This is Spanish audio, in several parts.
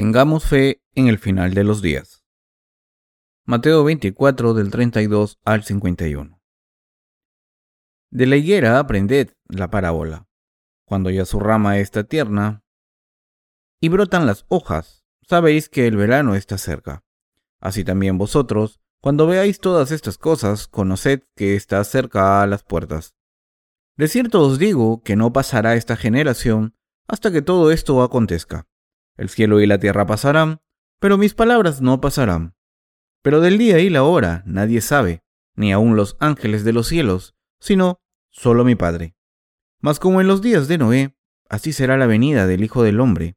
Tengamos fe en el final de los días. Mateo 24 del 32 al 51. De la higuera aprended la parábola. Cuando ya su rama está tierna y brotan las hojas, sabéis que el verano está cerca. Así también vosotros, cuando veáis todas estas cosas, conoced que está cerca a las puertas. De cierto os digo que no pasará esta generación hasta que todo esto acontezca. El cielo y la tierra pasarán, pero mis palabras no pasarán. Pero del día y la hora nadie sabe, ni aun los ángeles de los cielos, sino solo mi Padre. Mas como en los días de Noé, así será la venida del Hijo del Hombre,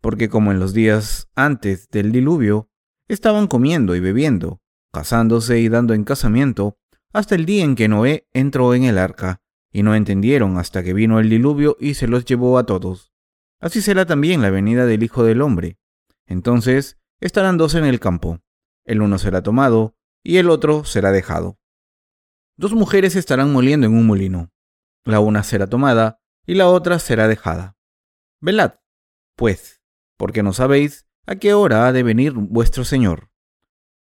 porque como en los días antes del diluvio, estaban comiendo y bebiendo, casándose y dando en casamiento, hasta el día en que Noé entró en el arca, y no entendieron hasta que vino el diluvio y se los llevó a todos. Así será también la venida del Hijo del Hombre. Entonces estarán dos en el campo, el uno será tomado y el otro será dejado. Dos mujeres estarán moliendo en un molino, la una será tomada y la otra será dejada. Velad, pues, porque no sabéis a qué hora ha de venir vuestro Señor.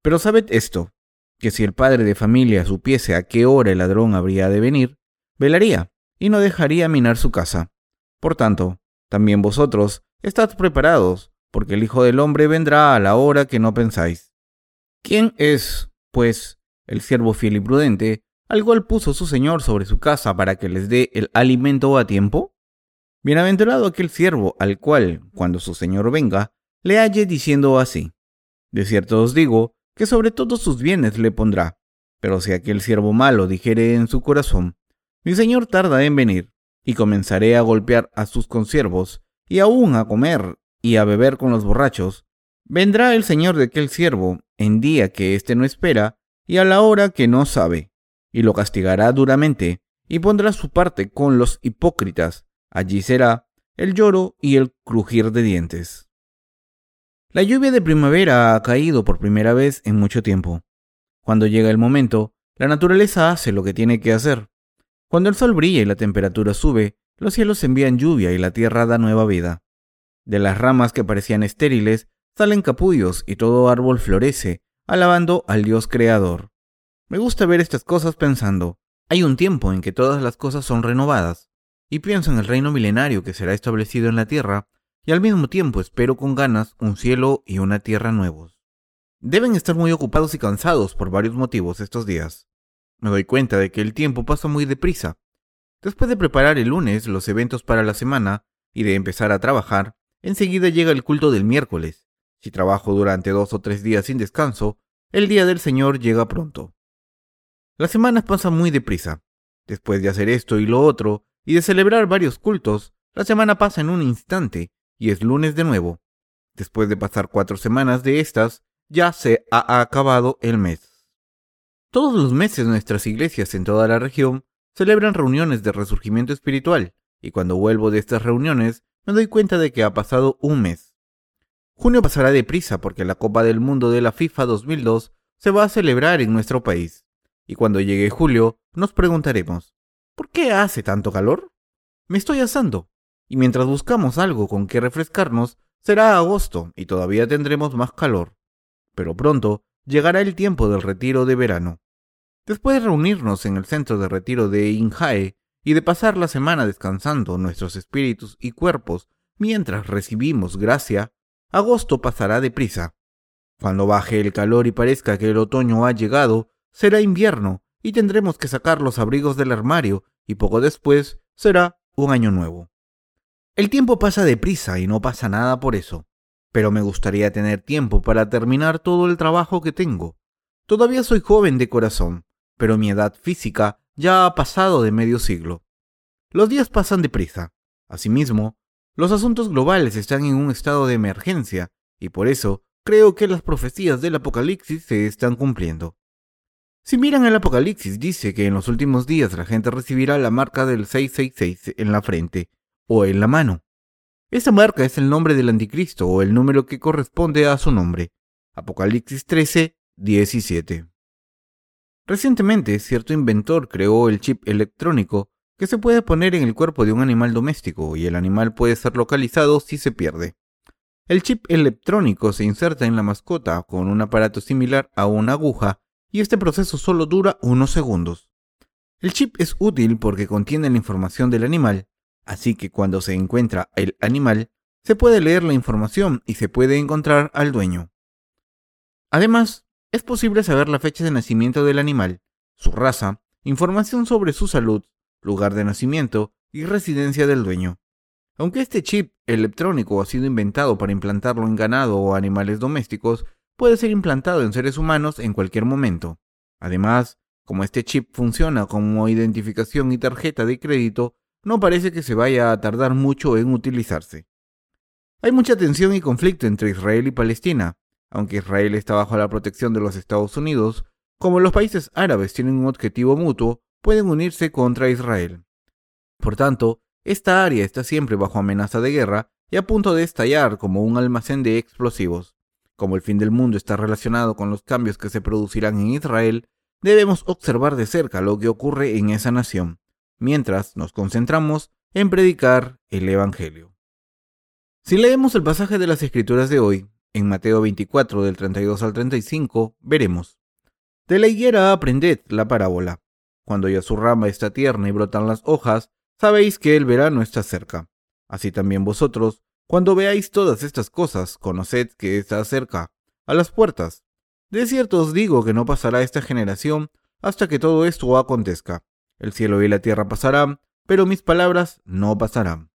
Pero sabed esto, que si el padre de familia supiese a qué hora el ladrón habría de venir, velaría y no dejaría minar su casa. Por tanto, también vosotros estad preparados, porque el Hijo del Hombre vendrá a la hora que no pensáis. ¿Quién es, pues, el siervo fiel y prudente, al cual puso su Señor sobre su casa para que les dé el alimento a tiempo? Bienaventurado aquel siervo al cual, cuando su Señor venga, le halle diciendo así. De cierto os digo, que sobre todos sus bienes le pondrá. Pero si aquel siervo malo dijere en su corazón, mi Señor tarda en venir, y comenzaré a golpear a sus consiervos, y aún a comer y a beber con los borrachos, vendrá el señor de aquel siervo en día que éste no espera y a la hora que no sabe, y lo castigará duramente, y pondrá su parte con los hipócritas. Allí será el lloro y el crujir de dientes. La lluvia de primavera ha caído por primera vez en mucho tiempo. Cuando llega el momento, la naturaleza hace lo que tiene que hacer. Cuando el sol brilla y la temperatura sube, los cielos envían lluvia y la tierra da nueva vida. De las ramas que parecían estériles salen capullos y todo árbol florece, alabando al Dios creador. Me gusta ver estas cosas pensando, hay un tiempo en que todas las cosas son renovadas, y pienso en el reino milenario que será establecido en la tierra, y al mismo tiempo espero con ganas un cielo y una tierra nuevos. Deben estar muy ocupados y cansados por varios motivos estos días. Me doy cuenta de que el tiempo pasa muy deprisa. Después de preparar el lunes los eventos para la semana y de empezar a trabajar, enseguida llega el culto del miércoles. Si trabajo durante dos o tres días sin descanso, el día del Señor llega pronto. Las semanas pasan muy deprisa. Después de hacer esto y lo otro, y de celebrar varios cultos, la semana pasa en un instante, y es lunes de nuevo. Después de pasar cuatro semanas de estas, ya se ha acabado el mes. Todos los meses nuestras iglesias en toda la región celebran reuniones de resurgimiento espiritual, y cuando vuelvo de estas reuniones me doy cuenta de que ha pasado un mes. Junio pasará deprisa porque la Copa del Mundo de la FIFA 2002 se va a celebrar en nuestro país, y cuando llegue julio nos preguntaremos, ¿por qué hace tanto calor? Me estoy asando, y mientras buscamos algo con que refrescarnos, será agosto y todavía tendremos más calor. Pero pronto llegará el tiempo del retiro de verano. Después de reunirnos en el centro de retiro de Injae y de pasar la semana descansando nuestros espíritus y cuerpos mientras recibimos gracia, agosto pasará deprisa. Cuando baje el calor y parezca que el otoño ha llegado, será invierno y tendremos que sacar los abrigos del armario y poco después será un año nuevo. El tiempo pasa deprisa y no pasa nada por eso pero me gustaría tener tiempo para terminar todo el trabajo que tengo. Todavía soy joven de corazón, pero mi edad física ya ha pasado de medio siglo. Los días pasan deprisa. Asimismo, los asuntos globales están en un estado de emergencia, y por eso creo que las profecías del Apocalipsis se están cumpliendo. Si miran el Apocalipsis dice que en los últimos días la gente recibirá la marca del 666 en la frente o en la mano. Esa marca es el nombre del anticristo o el número que corresponde a su nombre. Apocalipsis 13, 17. Recientemente, cierto inventor creó el chip electrónico que se puede poner en el cuerpo de un animal doméstico y el animal puede ser localizado si se pierde. El chip electrónico se inserta en la mascota con un aparato similar a una aguja y este proceso solo dura unos segundos. El chip es útil porque contiene la información del animal, así que cuando se encuentra el animal, se puede leer la información y se puede encontrar al dueño. Además, es posible saber la fecha de nacimiento del animal, su raza, información sobre su salud, lugar de nacimiento y residencia del dueño. Aunque este chip electrónico ha sido inventado para implantarlo en ganado o animales domésticos, puede ser implantado en seres humanos en cualquier momento. Además, como este chip funciona como identificación y tarjeta de crédito, no parece que se vaya a tardar mucho en utilizarse. Hay mucha tensión y conflicto entre Israel y Palestina, aunque Israel está bajo la protección de los Estados Unidos, como los países árabes tienen un objetivo mutuo, pueden unirse contra Israel. Por tanto, esta área está siempre bajo amenaza de guerra y a punto de estallar como un almacén de explosivos. Como el fin del mundo está relacionado con los cambios que se producirán en Israel, debemos observar de cerca lo que ocurre en esa nación, mientras nos concentramos en predicar el Evangelio. Si leemos el pasaje de las Escrituras de hoy, en Mateo 24 del 32 al 35, veremos. De la higuera aprended la parábola. Cuando ya su rama está tierna y brotan las hojas, sabéis que el verano está cerca. Así también vosotros, cuando veáis todas estas cosas, conoced que está cerca, a las puertas. De cierto os digo que no pasará esta generación hasta que todo esto acontezca. El cielo y la tierra pasarán, pero mis palabras no pasarán.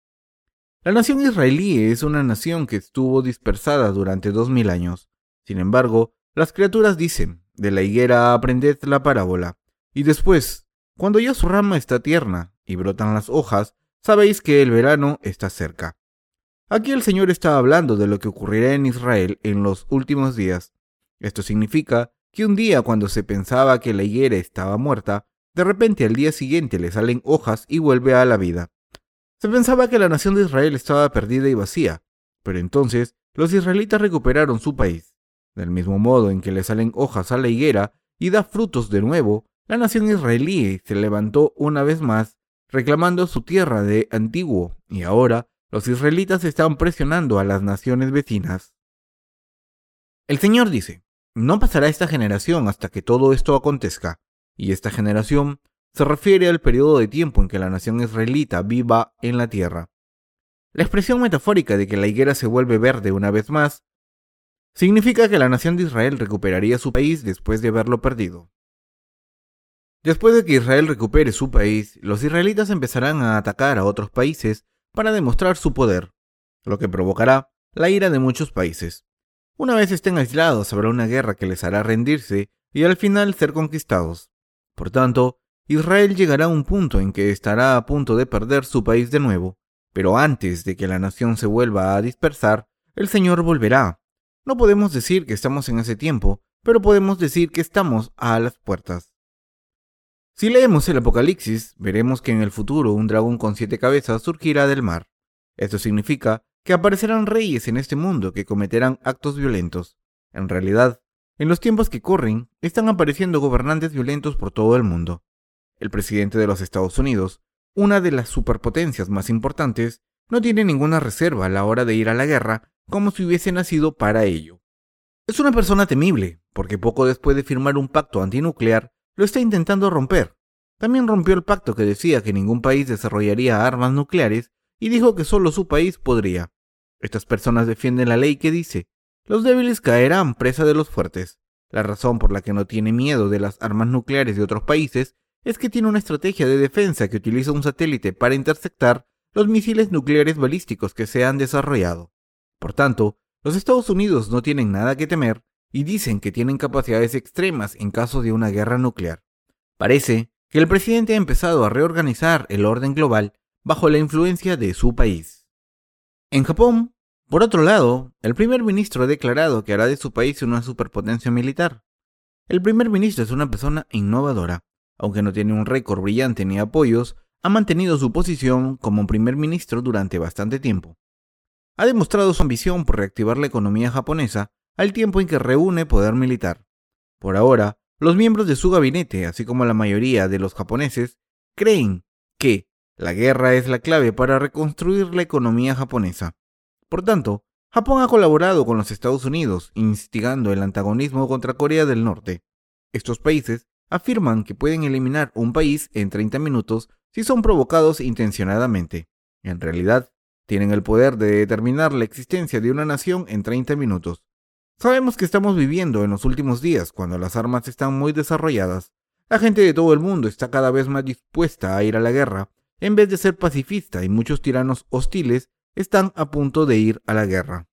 La nación israelí es una nación que estuvo dispersada durante dos mil años. Sin embargo, las criaturas dicen, de la higuera aprended la parábola, y después, cuando ya su rama está tierna y brotan las hojas, sabéis que el verano está cerca. Aquí el Señor está hablando de lo que ocurrirá en Israel en los últimos días. Esto significa que un día cuando se pensaba que la higuera estaba muerta, de repente al día siguiente le salen hojas y vuelve a la vida. Se pensaba que la nación de Israel estaba perdida y vacía, pero entonces los israelitas recuperaron su país. Del mismo modo en que le salen hojas a la higuera y da frutos de nuevo, la nación israelí se levantó una vez más reclamando su tierra de antiguo, y ahora los israelitas están presionando a las naciones vecinas. El Señor dice, no pasará esta generación hasta que todo esto acontezca, y esta generación se refiere al periodo de tiempo en que la nación israelita viva en la tierra. La expresión metafórica de que la higuera se vuelve verde una vez más significa que la nación de Israel recuperaría su país después de haberlo perdido. Después de que Israel recupere su país, los israelitas empezarán a atacar a otros países para demostrar su poder, lo que provocará la ira de muchos países. Una vez estén aislados, habrá una guerra que les hará rendirse y al final ser conquistados. Por tanto, Israel llegará a un punto en que estará a punto de perder su país de nuevo, pero antes de que la nación se vuelva a dispersar, el Señor volverá. No podemos decir que estamos en ese tiempo, pero podemos decir que estamos a las puertas. Si leemos el Apocalipsis, veremos que en el futuro un dragón con siete cabezas surgirá del mar. Esto significa que aparecerán reyes en este mundo que cometerán actos violentos. En realidad, en los tiempos que corren, están apareciendo gobernantes violentos por todo el mundo. El presidente de los Estados Unidos, una de las superpotencias más importantes, no tiene ninguna reserva a la hora de ir a la guerra como si hubiese nacido para ello. Es una persona temible, porque poco después de firmar un pacto antinuclear, lo está intentando romper. También rompió el pacto que decía que ningún país desarrollaría armas nucleares y dijo que solo su país podría. Estas personas defienden la ley que dice, los débiles caerán presa de los fuertes. La razón por la que no tiene miedo de las armas nucleares de otros países es que tiene una estrategia de defensa que utiliza un satélite para interceptar los misiles nucleares balísticos que se han desarrollado. Por tanto, los Estados Unidos no tienen nada que temer y dicen que tienen capacidades extremas en caso de una guerra nuclear. Parece que el presidente ha empezado a reorganizar el orden global bajo la influencia de su país. En Japón, por otro lado, el primer ministro ha declarado que hará de su país una superpotencia militar. El primer ministro es una persona innovadora, aunque no tiene un récord brillante ni apoyos, ha mantenido su posición como primer ministro durante bastante tiempo. Ha demostrado su ambición por reactivar la economía japonesa al tiempo en que reúne poder militar. Por ahora, los miembros de su gabinete, así como la mayoría de los japoneses, creen que la guerra es la clave para reconstruir la economía japonesa. Por tanto, Japón ha colaborado con los Estados Unidos, instigando el antagonismo contra Corea del Norte. Estos países afirman que pueden eliminar un país en 30 minutos si son provocados intencionadamente. En realidad, tienen el poder de determinar la existencia de una nación en 30 minutos. Sabemos que estamos viviendo en los últimos días, cuando las armas están muy desarrolladas. La gente de todo el mundo está cada vez más dispuesta a ir a la guerra, en vez de ser pacifista, y muchos tiranos hostiles están a punto de ir a la guerra.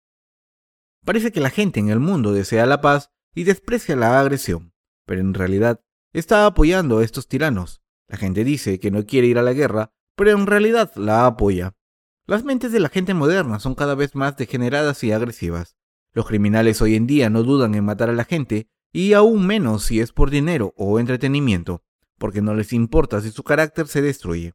Parece que la gente en el mundo desea la paz y desprecia la agresión, pero en realidad está apoyando a estos tiranos. La gente dice que no quiere ir a la guerra, pero en realidad la apoya. Las mentes de la gente moderna son cada vez más degeneradas y agresivas. Los criminales hoy en día no dudan en matar a la gente, y aún menos si es por dinero o entretenimiento, porque no les importa si su carácter se destruye.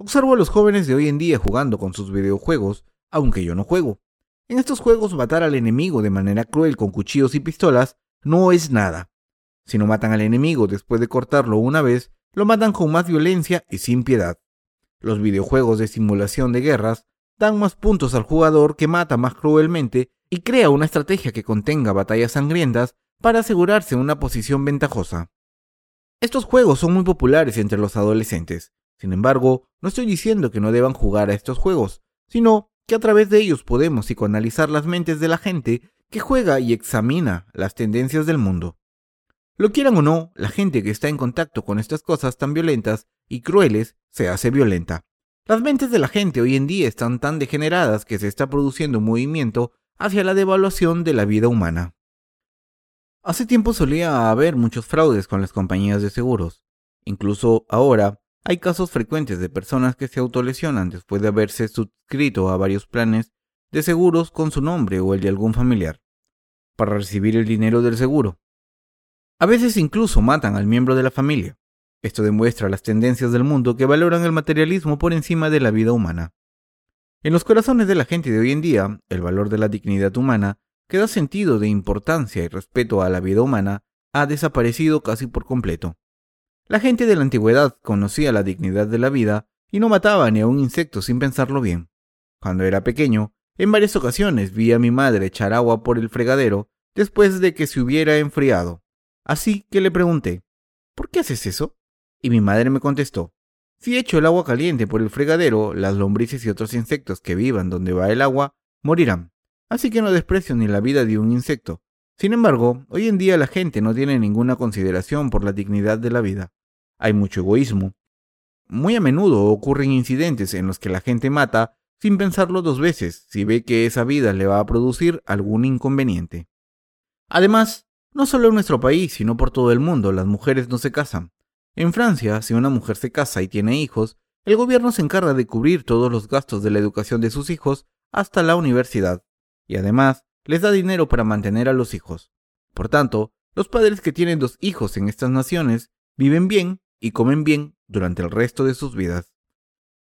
Observo a los jóvenes de hoy en día jugando con sus videojuegos, aunque yo no juego. En estos juegos matar al enemigo de manera cruel con cuchillos y pistolas no es nada. Si no matan al enemigo después de cortarlo una vez, lo matan con más violencia y sin piedad. Los videojuegos de simulación de guerras dan más puntos al jugador que mata más cruelmente y crea una estrategia que contenga batallas sangrientas para asegurarse una posición ventajosa. Estos juegos son muy populares entre los adolescentes. Sin embargo, no estoy diciendo que no deban jugar a estos juegos, sino que a través de ellos podemos psicoanalizar las mentes de la gente que juega y examina las tendencias del mundo. Lo quieran o no, la gente que está en contacto con estas cosas tan violentas y crueles se hace violenta. Las mentes de la gente hoy en día están tan degeneradas que se está produciendo un movimiento hacia la devaluación de la vida humana. Hace tiempo solía haber muchos fraudes con las compañías de seguros. Incluso ahora hay casos frecuentes de personas que se autolesionan después de haberse suscrito a varios planes de seguros con su nombre o el de algún familiar, para recibir el dinero del seguro. A veces incluso matan al miembro de la familia. Esto demuestra las tendencias del mundo que valoran el materialismo por encima de la vida humana. En los corazones de la gente de hoy en día, el valor de la dignidad humana, que da sentido de importancia y respeto a la vida humana, ha desaparecido casi por completo. La gente de la antigüedad conocía la dignidad de la vida y no mataba ni a un insecto sin pensarlo bien. Cuando era pequeño, en varias ocasiones vi a mi madre echar agua por el fregadero después de que se hubiera enfriado. Así que le pregunté, ¿por qué haces eso? Y mi madre me contestó, si echo el agua caliente por el fregadero, las lombrices y otros insectos que vivan donde va el agua morirán. Así que no desprecio ni la vida de un insecto. Sin embargo, hoy en día la gente no tiene ninguna consideración por la dignidad de la vida. Hay mucho egoísmo. Muy a menudo ocurren incidentes en los que la gente mata sin pensarlo dos veces si ve que esa vida le va a producir algún inconveniente. Además, no solo en nuestro país, sino por todo el mundo, las mujeres no se casan. En Francia, si una mujer se casa y tiene hijos, el gobierno se encarga de cubrir todos los gastos de la educación de sus hijos hasta la universidad, y además les da dinero para mantener a los hijos. Por tanto, los padres que tienen dos hijos en estas naciones viven bien y comen bien durante el resto de sus vidas.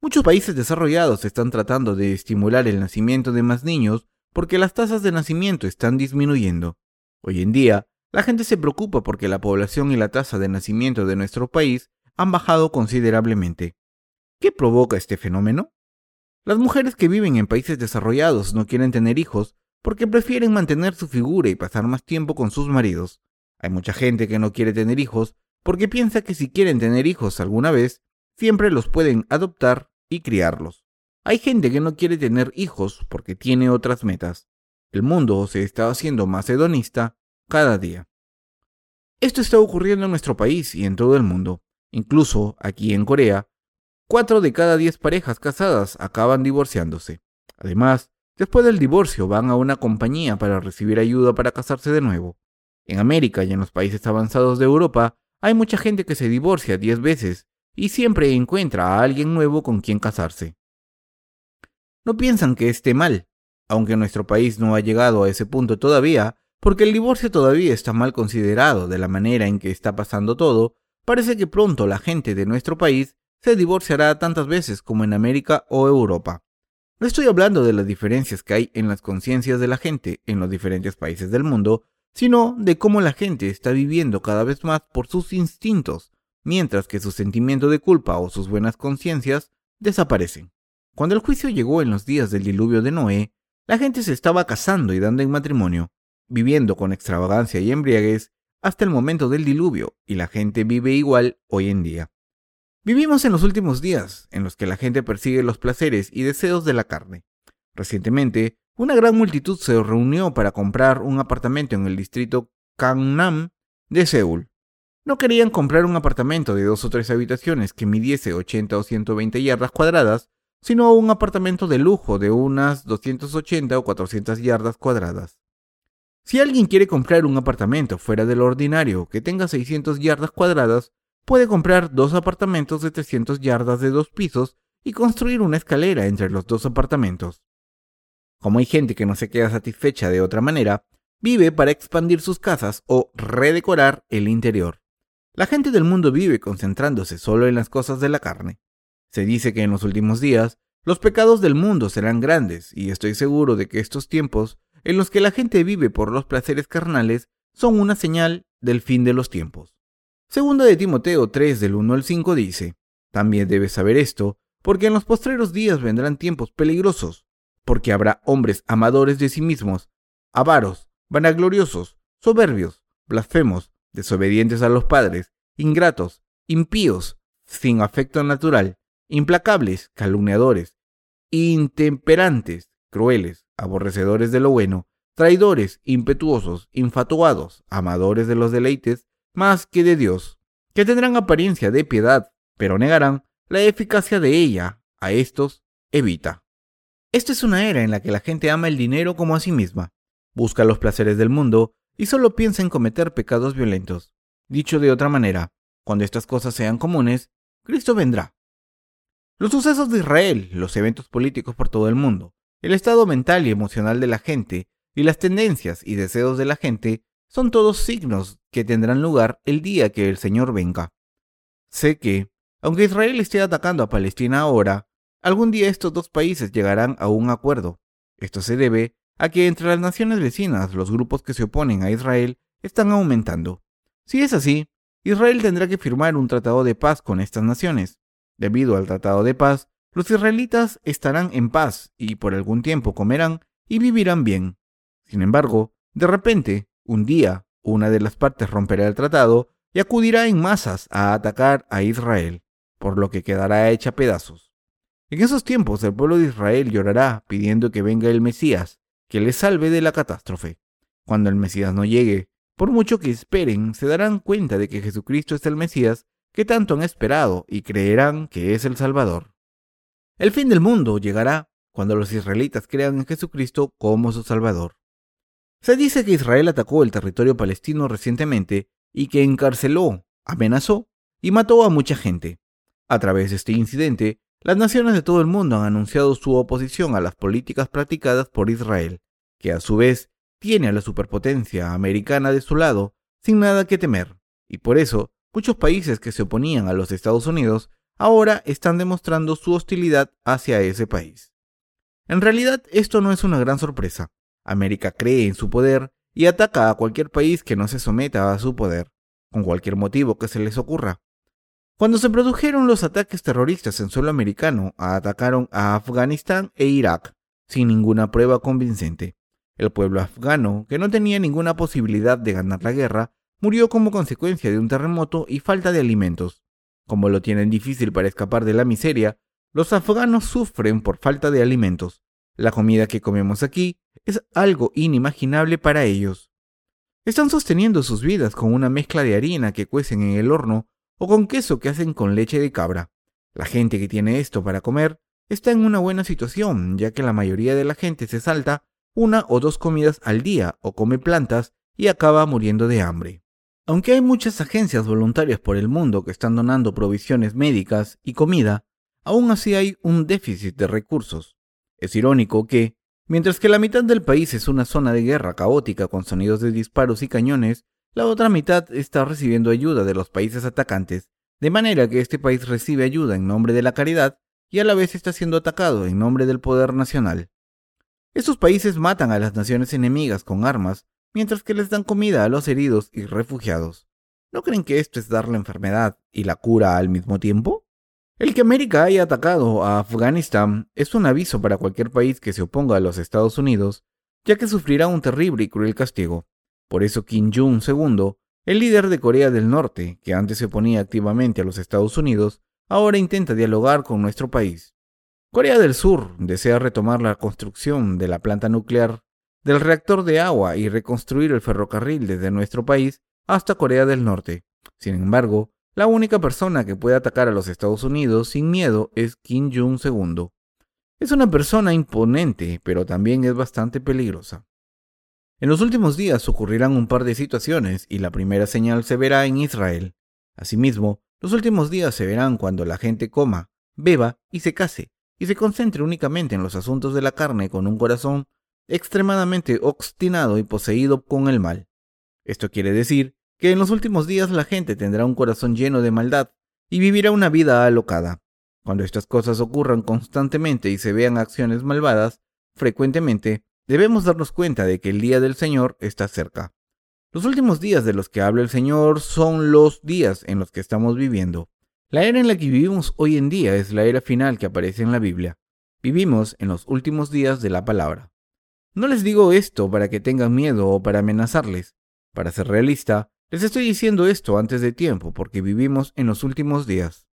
Muchos países desarrollados están tratando de estimular el nacimiento de más niños porque las tasas de nacimiento están disminuyendo. Hoy en día, la gente se preocupa porque la población y la tasa de nacimiento de nuestro país han bajado considerablemente. ¿Qué provoca este fenómeno? Las mujeres que viven en países desarrollados no quieren tener hijos porque prefieren mantener su figura y pasar más tiempo con sus maridos. Hay mucha gente que no quiere tener hijos porque piensa que si quieren tener hijos alguna vez, siempre los pueden adoptar y criarlos. Hay gente que no quiere tener hijos porque tiene otras metas. El mundo se está haciendo más hedonista cada día. Esto está ocurriendo en nuestro país y en todo el mundo. Incluso aquí en Corea, cuatro de cada diez parejas casadas acaban divorciándose. Además, después del divorcio van a una compañía para recibir ayuda para casarse de nuevo. En América y en los países avanzados de Europa hay mucha gente que se divorcia diez veces y siempre encuentra a alguien nuevo con quien casarse. No piensan que esté mal, aunque nuestro país no ha llegado a ese punto todavía, porque el divorcio todavía está mal considerado de la manera en que está pasando todo, parece que pronto la gente de nuestro país se divorciará tantas veces como en América o Europa. No estoy hablando de las diferencias que hay en las conciencias de la gente en los diferentes países del mundo, sino de cómo la gente está viviendo cada vez más por sus instintos, mientras que su sentimiento de culpa o sus buenas conciencias desaparecen. Cuando el juicio llegó en los días del diluvio de Noé, la gente se estaba casando y dando en matrimonio, viviendo con extravagancia y embriaguez hasta el momento del diluvio, y la gente vive igual hoy en día. Vivimos en los últimos días, en los que la gente persigue los placeres y deseos de la carne. Recientemente, una gran multitud se reunió para comprar un apartamento en el distrito Gangnam de Seúl. No querían comprar un apartamento de dos o tres habitaciones que midiese 80 o 120 yardas cuadradas, sino un apartamento de lujo de unas 280 o 400 yardas cuadradas. Si alguien quiere comprar un apartamento fuera de lo ordinario que tenga 600 yardas cuadradas, puede comprar dos apartamentos de 300 yardas de dos pisos y construir una escalera entre los dos apartamentos. Como hay gente que no se queda satisfecha de otra manera, vive para expandir sus casas o redecorar el interior. La gente del mundo vive concentrándose solo en las cosas de la carne. Se dice que en los últimos días los pecados del mundo serán grandes y estoy seguro de que estos tiempos en los que la gente vive por los placeres carnales son una señal del fin de los tiempos. Segunda de Timoteo 3 del 1 al 5 dice, También debes saber esto, porque en los postreros días vendrán tiempos peligrosos, porque habrá hombres amadores de sí mismos, avaros, vanagloriosos, soberbios, blasfemos, desobedientes a los padres, ingratos, impíos, sin afecto natural, implacables, calumniadores, intemperantes, crueles, aborrecedores de lo bueno, traidores, impetuosos, infatuados, amadores de los deleites, más que de Dios, que tendrán apariencia de piedad, pero negarán la eficacia de ella. A estos evita. Esta es una era en la que la gente ama el dinero como a sí misma, busca los placeres del mundo y solo piensa en cometer pecados violentos. Dicho de otra manera, cuando estas cosas sean comunes, Cristo vendrá. Los sucesos de Israel, los eventos políticos por todo el mundo, el estado mental y emocional de la gente y las tendencias y deseos de la gente son todos signos que tendrán lugar el día que el Señor venga. Sé que, aunque Israel esté atacando a Palestina ahora, algún día estos dos países llegarán a un acuerdo. Esto se debe a que entre las naciones vecinas los grupos que se oponen a Israel están aumentando. Si es así, Israel tendrá que firmar un tratado de paz con estas naciones. Debido al tratado de paz, los israelitas estarán en paz y por algún tiempo comerán y vivirán bien. Sin embargo, de repente, un día, una de las partes romperá el tratado y acudirá en masas a atacar a Israel, por lo que quedará hecha pedazos. En esos tiempos el pueblo de Israel llorará pidiendo que venga el Mesías, que les salve de la catástrofe. Cuando el Mesías no llegue, por mucho que esperen, se darán cuenta de que Jesucristo es el Mesías que tanto han esperado y creerán que es el Salvador. El fin del mundo llegará cuando los israelitas crean en Jesucristo como su Salvador. Se dice que Israel atacó el territorio palestino recientemente y que encarceló, amenazó y mató a mucha gente. A través de este incidente, las naciones de todo el mundo han anunciado su oposición a las políticas practicadas por Israel, que a su vez tiene a la superpotencia americana de su lado sin nada que temer, y por eso muchos países que se oponían a los Estados Unidos ahora están demostrando su hostilidad hacia ese país. En realidad esto no es una gran sorpresa. América cree en su poder y ataca a cualquier país que no se someta a su poder, con cualquier motivo que se les ocurra. Cuando se produjeron los ataques terroristas en suelo americano, atacaron a Afganistán e Irak, sin ninguna prueba convincente. El pueblo afgano, que no tenía ninguna posibilidad de ganar la guerra, murió como consecuencia de un terremoto y falta de alimentos. Como lo tienen difícil para escapar de la miseria, los afganos sufren por falta de alimentos. La comida que comemos aquí es algo inimaginable para ellos. Están sosteniendo sus vidas con una mezcla de harina que cuecen en el horno o con queso que hacen con leche de cabra. La gente que tiene esto para comer está en una buena situación, ya que la mayoría de la gente se salta una o dos comidas al día o come plantas y acaba muriendo de hambre. Aunque hay muchas agencias voluntarias por el mundo que están donando provisiones médicas y comida, aún así hay un déficit de recursos. Es irónico que, mientras que la mitad del país es una zona de guerra caótica con sonidos de disparos y cañones, la otra mitad está recibiendo ayuda de los países atacantes, de manera que este país recibe ayuda en nombre de la caridad y a la vez está siendo atacado en nombre del poder nacional. Estos países matan a las naciones enemigas con armas, mientras que les dan comida a los heridos y refugiados. ¿No creen que esto es dar la enfermedad y la cura al mismo tiempo? El que América haya atacado a Afganistán es un aviso para cualquier país que se oponga a los Estados Unidos, ya que sufrirá un terrible y cruel castigo. Por eso Kim Jong II, el líder de Corea del Norte, que antes se oponía activamente a los Estados Unidos, ahora intenta dialogar con nuestro país. Corea del Sur desea retomar la construcción de la planta nuclear, del reactor de agua y reconstruir el ferrocarril desde nuestro país hasta Corea del Norte. Sin embargo, la única persona que puede atacar a los Estados Unidos sin miedo es Kim Jong-un. Es una persona imponente, pero también es bastante peligrosa. En los últimos días ocurrirán un par de situaciones y la primera señal se verá en Israel. Asimismo, los últimos días se verán cuando la gente coma, beba y se case, y se concentre únicamente en los asuntos de la carne con un corazón extremadamente obstinado y poseído con el mal. Esto quiere decir que en los últimos días la gente tendrá un corazón lleno de maldad y vivirá una vida alocada. Cuando estas cosas ocurran constantemente y se vean acciones malvadas, frecuentemente debemos darnos cuenta de que el día del Señor está cerca. Los últimos días de los que habla el Señor son los días en los que estamos viviendo. La era en la que vivimos hoy en día es la era final que aparece en la Biblia. Vivimos en los últimos días de la palabra. No les digo esto para que tengan miedo o para amenazarles. Para ser realista, les estoy diciendo esto antes de tiempo porque vivimos en los últimos días.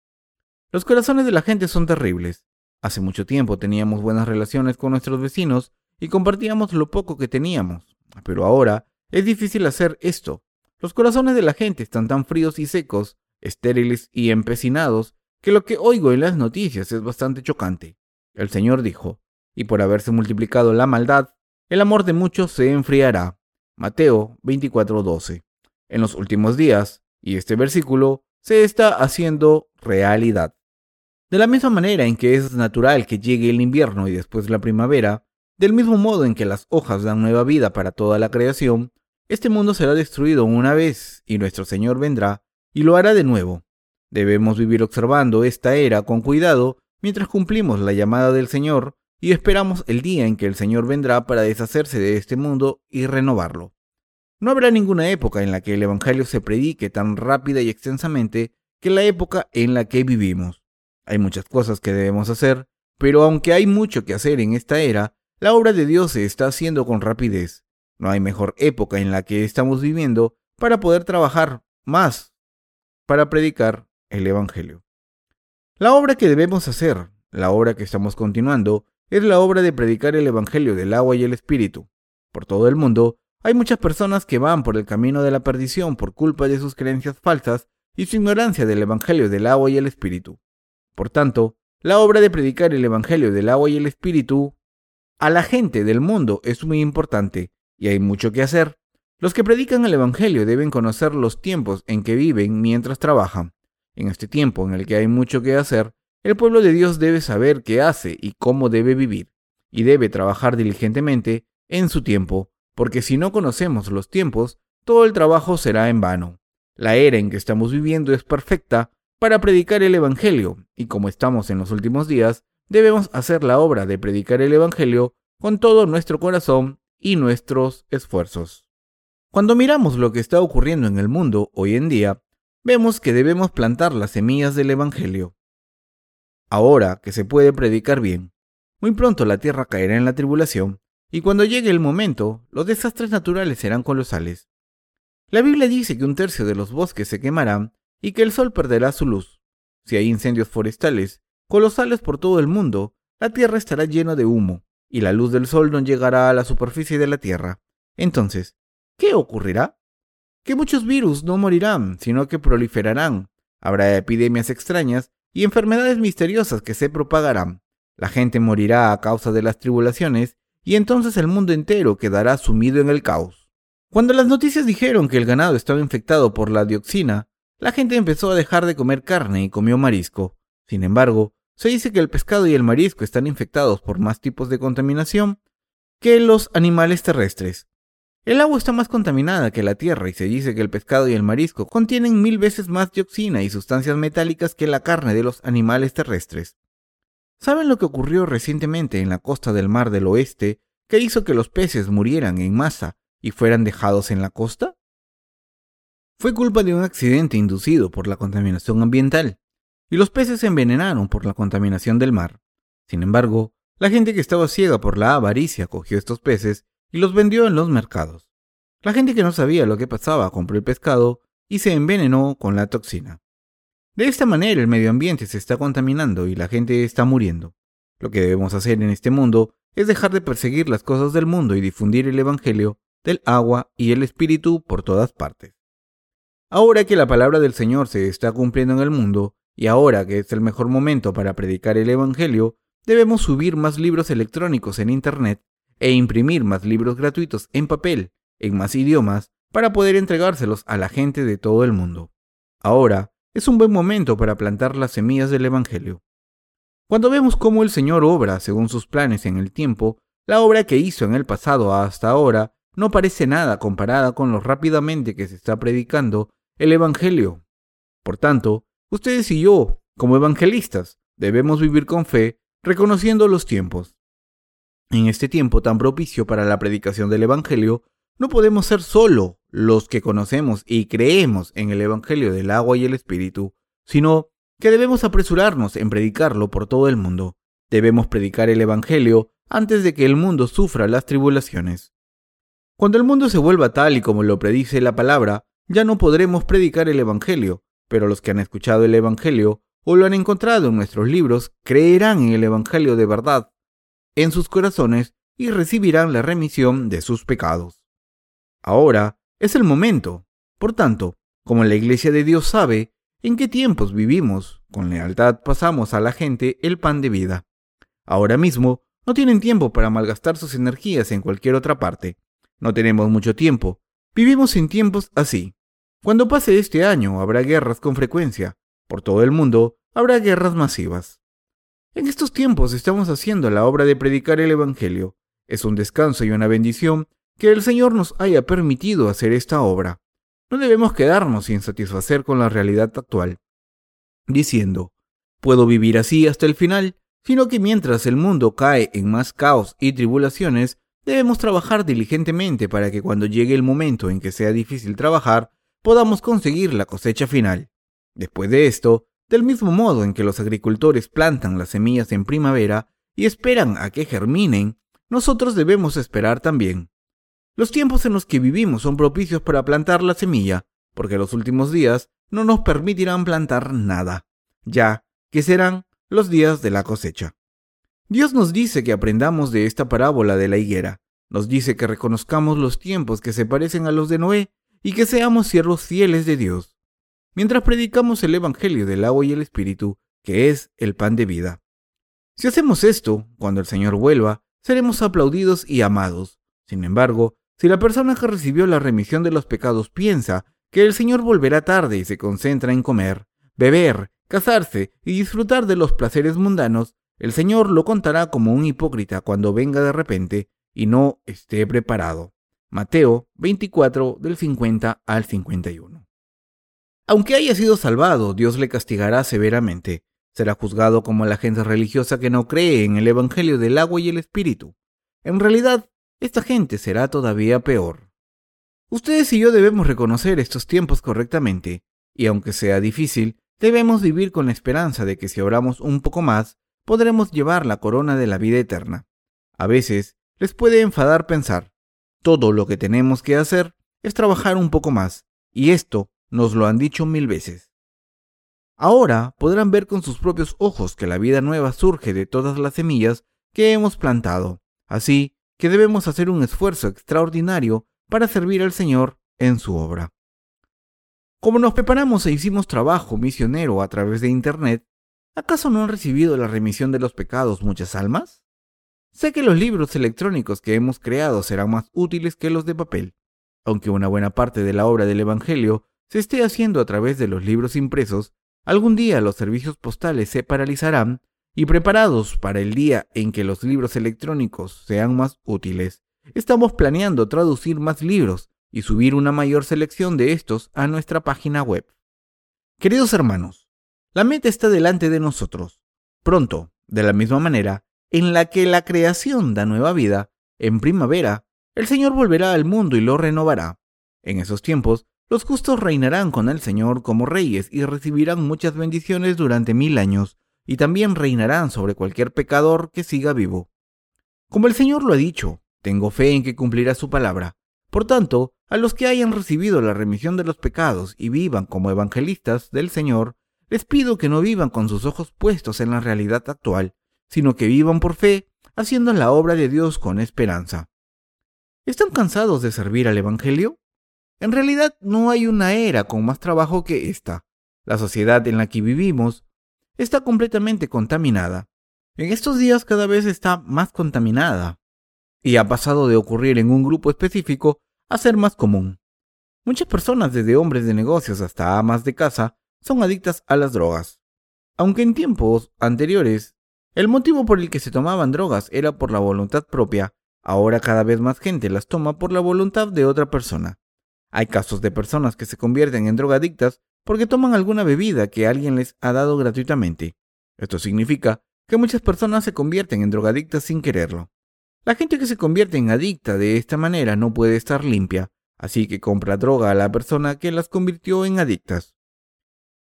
Los corazones de la gente son terribles. Hace mucho tiempo teníamos buenas relaciones con nuestros vecinos y compartíamos lo poco que teníamos, pero ahora es difícil hacer esto. Los corazones de la gente están tan fríos y secos, estériles y empecinados, que lo que oigo en las noticias es bastante chocante. El Señor dijo, y por haberse multiplicado la maldad, el amor de muchos se enfriará. Mateo 24:12 en los últimos días, y este versículo se está haciendo realidad. De la misma manera en que es natural que llegue el invierno y después la primavera, del mismo modo en que las hojas dan nueva vida para toda la creación, este mundo será destruido una vez y nuestro Señor vendrá y lo hará de nuevo. Debemos vivir observando esta era con cuidado mientras cumplimos la llamada del Señor y esperamos el día en que el Señor vendrá para deshacerse de este mundo y renovarlo. No habrá ninguna época en la que el Evangelio se predique tan rápida y extensamente que la época en la que vivimos. Hay muchas cosas que debemos hacer, pero aunque hay mucho que hacer en esta era, la obra de Dios se está haciendo con rapidez. No hay mejor época en la que estamos viviendo para poder trabajar más para predicar el Evangelio. La obra que debemos hacer, la obra que estamos continuando, es la obra de predicar el Evangelio del agua y el Espíritu. Por todo el mundo hay muchas personas que van por el camino de la perdición por culpa de sus creencias falsas y su ignorancia del Evangelio del agua y el Espíritu. Por tanto, la obra de predicar el Evangelio del agua y el Espíritu a la gente del mundo es muy importante y hay mucho que hacer. Los que predican el Evangelio deben conocer los tiempos en que viven mientras trabajan. En este tiempo en el que hay mucho que hacer, el pueblo de Dios debe saber qué hace y cómo debe vivir, y debe trabajar diligentemente en su tiempo porque si no conocemos los tiempos, todo el trabajo será en vano. La era en que estamos viviendo es perfecta para predicar el Evangelio, y como estamos en los últimos días, debemos hacer la obra de predicar el Evangelio con todo nuestro corazón y nuestros esfuerzos. Cuando miramos lo que está ocurriendo en el mundo hoy en día, vemos que debemos plantar las semillas del Evangelio. Ahora que se puede predicar bien, muy pronto la tierra caerá en la tribulación y cuando llegue el momento, los desastres naturales serán colosales. La Biblia dice que un tercio de los bosques se quemarán y que el sol perderá su luz. Si hay incendios forestales, colosales por todo el mundo, la tierra estará llena de humo, y la luz del sol no llegará a la superficie de la tierra. Entonces, ¿qué ocurrirá? Que muchos virus no morirán, sino que proliferarán. Habrá epidemias extrañas y enfermedades misteriosas que se propagarán. La gente morirá a causa de las tribulaciones y entonces el mundo entero quedará sumido en el caos. Cuando las noticias dijeron que el ganado estaba infectado por la dioxina, la gente empezó a dejar de comer carne y comió marisco. Sin embargo, se dice que el pescado y el marisco están infectados por más tipos de contaminación que los animales terrestres. El agua está más contaminada que la tierra y se dice que el pescado y el marisco contienen mil veces más dioxina y sustancias metálicas que la carne de los animales terrestres. ¿Saben lo que ocurrió recientemente en la costa del Mar del Oeste que hizo que los peces murieran en masa y fueran dejados en la costa? Fue culpa de un accidente inducido por la contaminación ambiental. Y los peces se envenenaron por la contaminación del mar. Sin embargo, la gente que estaba ciega por la avaricia cogió estos peces y los vendió en los mercados. La gente que no sabía lo que pasaba compró el pescado y se envenenó con la toxina. De esta manera el medio ambiente se está contaminando y la gente está muriendo. Lo que debemos hacer en este mundo es dejar de perseguir las cosas del mundo y difundir el Evangelio del agua y el Espíritu por todas partes. Ahora que la palabra del Señor se está cumpliendo en el mundo, y ahora que es el mejor momento para predicar el Evangelio, debemos subir más libros electrónicos en Internet e imprimir más libros gratuitos en papel, en más idiomas, para poder entregárselos a la gente de todo el mundo. Ahora es un buen momento para plantar las semillas del Evangelio. Cuando vemos cómo el Señor obra según sus planes en el tiempo, la obra que hizo en el pasado hasta ahora no parece nada comparada con lo rápidamente que se está predicando el Evangelio. Por tanto, ustedes y yo, como evangelistas, debemos vivir con fe, reconociendo los tiempos. En este tiempo tan propicio para la predicación del Evangelio, no podemos ser solo los que conocemos y creemos en el Evangelio del agua y el Espíritu, sino que debemos apresurarnos en predicarlo por todo el mundo. Debemos predicar el Evangelio antes de que el mundo sufra las tribulaciones. Cuando el mundo se vuelva tal y como lo predice la palabra, ya no podremos predicar el Evangelio, pero los que han escuchado el Evangelio o lo han encontrado en nuestros libros creerán en el Evangelio de verdad en sus corazones y recibirán la remisión de sus pecados. Ahora es el momento. Por tanto, como la Iglesia de Dios sabe en qué tiempos vivimos, con lealtad pasamos a la gente el pan de vida. Ahora mismo no tienen tiempo para malgastar sus energías en cualquier otra parte. No tenemos mucho tiempo. Vivimos en tiempos así. Cuando pase este año habrá guerras con frecuencia. Por todo el mundo habrá guerras masivas. En estos tiempos estamos haciendo la obra de predicar el Evangelio. Es un descanso y una bendición que el Señor nos haya permitido hacer esta obra. No debemos quedarnos sin satisfacer con la realidad actual, diciendo, puedo vivir así hasta el final, sino que mientras el mundo cae en más caos y tribulaciones, debemos trabajar diligentemente para que cuando llegue el momento en que sea difícil trabajar, podamos conseguir la cosecha final. Después de esto, del mismo modo en que los agricultores plantan las semillas en primavera y esperan a que germinen, nosotros debemos esperar también. Los tiempos en los que vivimos son propicios para plantar la semilla, porque los últimos días no nos permitirán plantar nada, ya que serán los días de la cosecha. Dios nos dice que aprendamos de esta parábola de la higuera, nos dice que reconozcamos los tiempos que se parecen a los de Noé y que seamos siervos fieles de Dios, mientras predicamos el Evangelio del agua y el Espíritu, que es el pan de vida. Si hacemos esto, cuando el Señor vuelva, seremos aplaudidos y amados. Sin embargo, si la persona que recibió la remisión de los pecados piensa que el Señor volverá tarde y se concentra en comer, beber, casarse y disfrutar de los placeres mundanos, el Señor lo contará como un hipócrita cuando venga de repente y no esté preparado. Mateo 24 del 50 al 51. Aunque haya sido salvado, Dios le castigará severamente. Será juzgado como la gente religiosa que no cree en el Evangelio del agua y el Espíritu. En realidad, esta gente será todavía peor. Ustedes y yo debemos reconocer estos tiempos correctamente, y aunque sea difícil, debemos vivir con la esperanza de que si oramos un poco más, podremos llevar la corona de la vida eterna. A veces les puede enfadar pensar, todo lo que tenemos que hacer es trabajar un poco más, y esto nos lo han dicho mil veces. Ahora podrán ver con sus propios ojos que la vida nueva surge de todas las semillas que hemos plantado. Así que debemos hacer un esfuerzo extraordinario para servir al Señor en su obra. Como nos preparamos e hicimos trabajo misionero a través de Internet, ¿acaso no han recibido la remisión de los pecados muchas almas? Sé que los libros electrónicos que hemos creado serán más útiles que los de papel, aunque una buena parte de la obra del Evangelio se esté haciendo a través de los libros impresos, algún día los servicios postales se paralizarán y preparados para el día en que los libros electrónicos sean más útiles, estamos planeando traducir más libros y subir una mayor selección de estos a nuestra página web. Queridos hermanos, la meta está delante de nosotros. Pronto, de la misma manera en la que la creación da nueva vida, en primavera, el Señor volverá al mundo y lo renovará. En esos tiempos, Los justos reinarán con el Señor como reyes y recibirán muchas bendiciones durante mil años, y también reinarán sobre cualquier pecador que siga vivo. Como el Señor lo ha dicho, tengo fe en que cumplirá su palabra. Por tanto, a los que hayan recibido la remisión de los pecados y vivan como evangelistas del Señor, les pido que no vivan con sus ojos puestos en la realidad actual, sino que vivan por fe, haciendo la obra de Dios con esperanza. ¿Están cansados de servir al Evangelio? En realidad no hay una era con más trabajo que esta. La sociedad en la que vivimos está completamente contaminada. En estos días cada vez está más contaminada y ha pasado de ocurrir en un grupo específico a ser más común. Muchas personas, desde hombres de negocios hasta amas de casa, son adictas a las drogas. Aunque en tiempos anteriores el motivo por el que se tomaban drogas era por la voluntad propia, ahora cada vez más gente las toma por la voluntad de otra persona. Hay casos de personas que se convierten en drogadictas porque toman alguna bebida que alguien les ha dado gratuitamente. Esto significa que muchas personas se convierten en drogadictas sin quererlo. La gente que se convierte en adicta de esta manera no puede estar limpia, así que compra droga a la persona que las convirtió en adictas.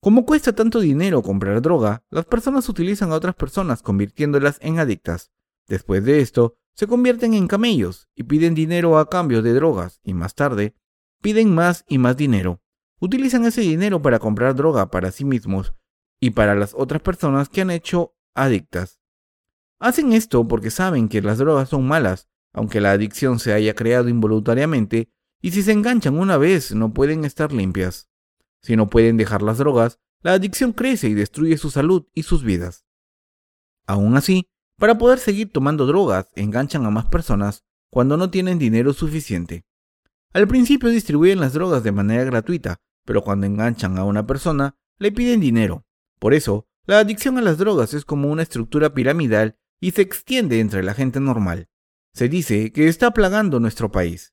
Como cuesta tanto dinero comprar droga, las personas utilizan a otras personas convirtiéndolas en adictas. Después de esto, se convierten en camellos y piden dinero a cambio de drogas y más tarde piden más y más dinero. Utilizan ese dinero para comprar droga para sí mismos y para las otras personas que han hecho adictas. Hacen esto porque saben que las drogas son malas, aunque la adicción se haya creado involuntariamente, y si se enganchan una vez no pueden estar limpias. Si no pueden dejar las drogas, la adicción crece y destruye su salud y sus vidas. Aún así, para poder seguir tomando drogas, enganchan a más personas cuando no tienen dinero suficiente. Al principio distribuyen las drogas de manera gratuita, pero cuando enganchan a una persona, le piden dinero. Por eso, la adicción a las drogas es como una estructura piramidal y se extiende entre la gente normal. Se dice que está plagando nuestro país.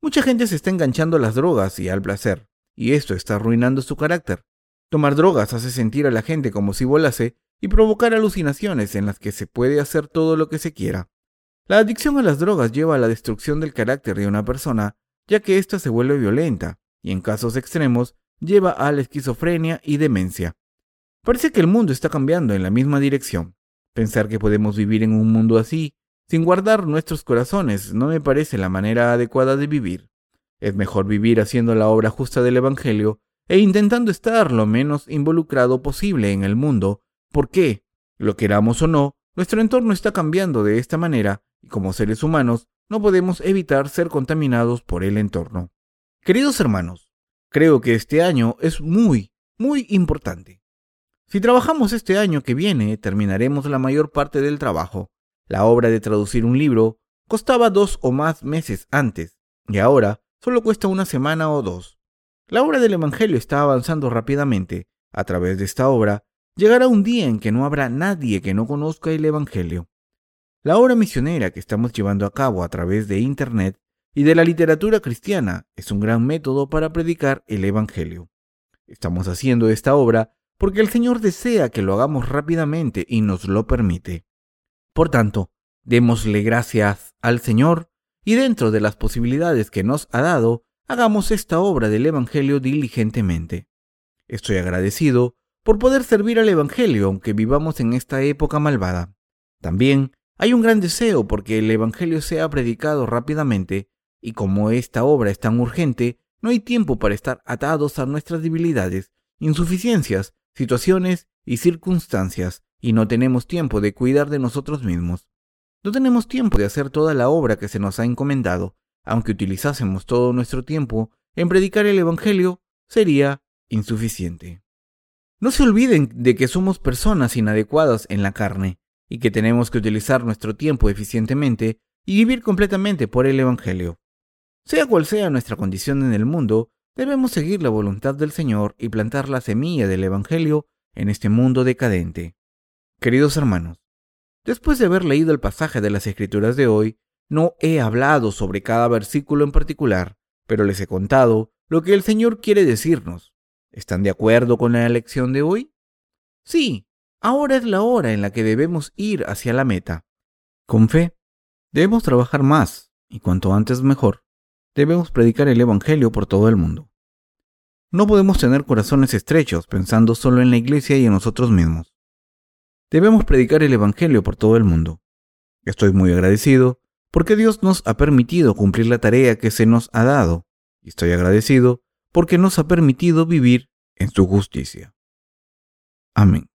Mucha gente se está enganchando a las drogas y al placer, y esto está arruinando su carácter. Tomar drogas hace sentir a la gente como si volase y provocar alucinaciones en las que se puede hacer todo lo que se quiera. La adicción a las drogas lleva a la destrucción del carácter de una persona ya que ésta se vuelve violenta y en casos extremos lleva a la esquizofrenia y demencia. Parece que el mundo está cambiando en la misma dirección. Pensar que podemos vivir en un mundo así, sin guardar nuestros corazones, no me parece la manera adecuada de vivir. Es mejor vivir haciendo la obra justa del Evangelio e intentando estar lo menos involucrado posible en el mundo, porque, lo queramos o no, nuestro entorno está cambiando de esta manera y como seres humanos no podemos evitar ser contaminados por el entorno. Queridos hermanos, creo que este año es muy, muy importante. Si trabajamos este año que viene, terminaremos la mayor parte del trabajo. La obra de traducir un libro costaba dos o más meses antes, y ahora solo cuesta una semana o dos. La obra del Evangelio está avanzando rápidamente. A través de esta obra, llegará un día en que no habrá nadie que no conozca el Evangelio. La obra misionera que estamos llevando a cabo a través de Internet y de la literatura cristiana es un gran método para predicar el Evangelio. Estamos haciendo esta obra porque el Señor desea que lo hagamos rápidamente y nos lo permite. Por tanto, démosle gracias al Señor y dentro de las posibilidades que nos ha dado, hagamos esta obra del Evangelio diligentemente. Estoy agradecido por poder servir al Evangelio aunque vivamos en esta época malvada. También hay un gran deseo porque el Evangelio sea predicado rápidamente, y como esta obra es tan urgente, no hay tiempo para estar atados a nuestras debilidades, insuficiencias, situaciones y circunstancias, y no tenemos tiempo de cuidar de nosotros mismos. No tenemos tiempo de hacer toda la obra que se nos ha encomendado, aunque utilizásemos todo nuestro tiempo en predicar el Evangelio, sería insuficiente. No se olviden de que somos personas inadecuadas en la carne, y que tenemos que utilizar nuestro tiempo eficientemente y vivir completamente por el Evangelio. Sea cual sea nuestra condición en el mundo, debemos seguir la voluntad del Señor y plantar la semilla del Evangelio en este mundo decadente. Queridos hermanos, después de haber leído el pasaje de las Escrituras de hoy, no he hablado sobre cada versículo en particular, pero les he contado lo que el Señor quiere decirnos. ¿Están de acuerdo con la lección de hoy? Sí, Ahora es la hora en la que debemos ir hacia la meta. Con fe, debemos trabajar más, y cuanto antes mejor. Debemos predicar el Evangelio por todo el mundo. No podemos tener corazones estrechos pensando solo en la iglesia y en nosotros mismos. Debemos predicar el Evangelio por todo el mundo. Estoy muy agradecido porque Dios nos ha permitido cumplir la tarea que se nos ha dado, y estoy agradecido porque nos ha permitido vivir en su justicia. Amén.